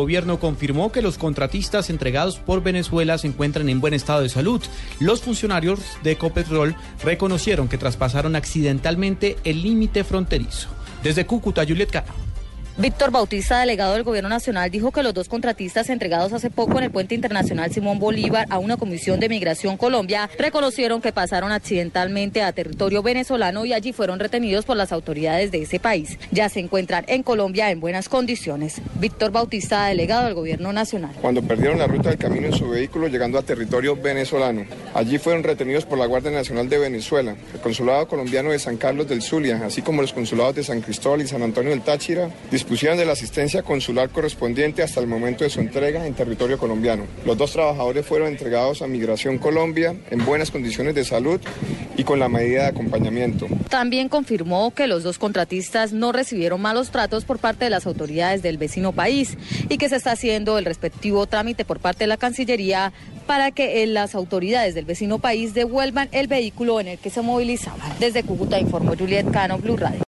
gobierno confirmó que los contratistas entregados por Venezuela se encuentran en buen estado de salud. Los funcionarios de Ecopetrol reconocieron que traspasaron accidentalmente el límite fronterizo. Desde Cúcuta, Juliet Cano. Víctor Bautista, delegado del Gobierno Nacional, dijo que los dos contratistas entregados hace poco en el puente internacional Simón Bolívar a una comisión de migración Colombia reconocieron que pasaron accidentalmente a territorio venezolano y allí fueron retenidos por las autoridades de ese país. Ya se encuentran en Colombia en buenas condiciones. Víctor Bautista, delegado del Gobierno Nacional. Cuando perdieron la ruta del camino en su vehículo llegando a territorio venezolano, allí fueron retenidos por la Guardia Nacional de Venezuela, el Consulado Colombiano de San Carlos del Zulia, así como los consulados de San Cristóbal y San Antonio del Táchira, dispusieron de la asistencia consular correspondiente hasta el momento de su entrega en territorio colombiano. Los dos trabajadores fueron entregados a Migración Colombia en buenas condiciones de salud y con la medida de acompañamiento. También confirmó que los dos contratistas no recibieron malos tratos por parte de las autoridades del vecino país y que se está haciendo el respectivo trámite por parte de la Cancillería para que las autoridades del vecino país devuelvan el vehículo en el que se movilizaban. Desde Cúcuta informó Juliet Cano, Blue Radio.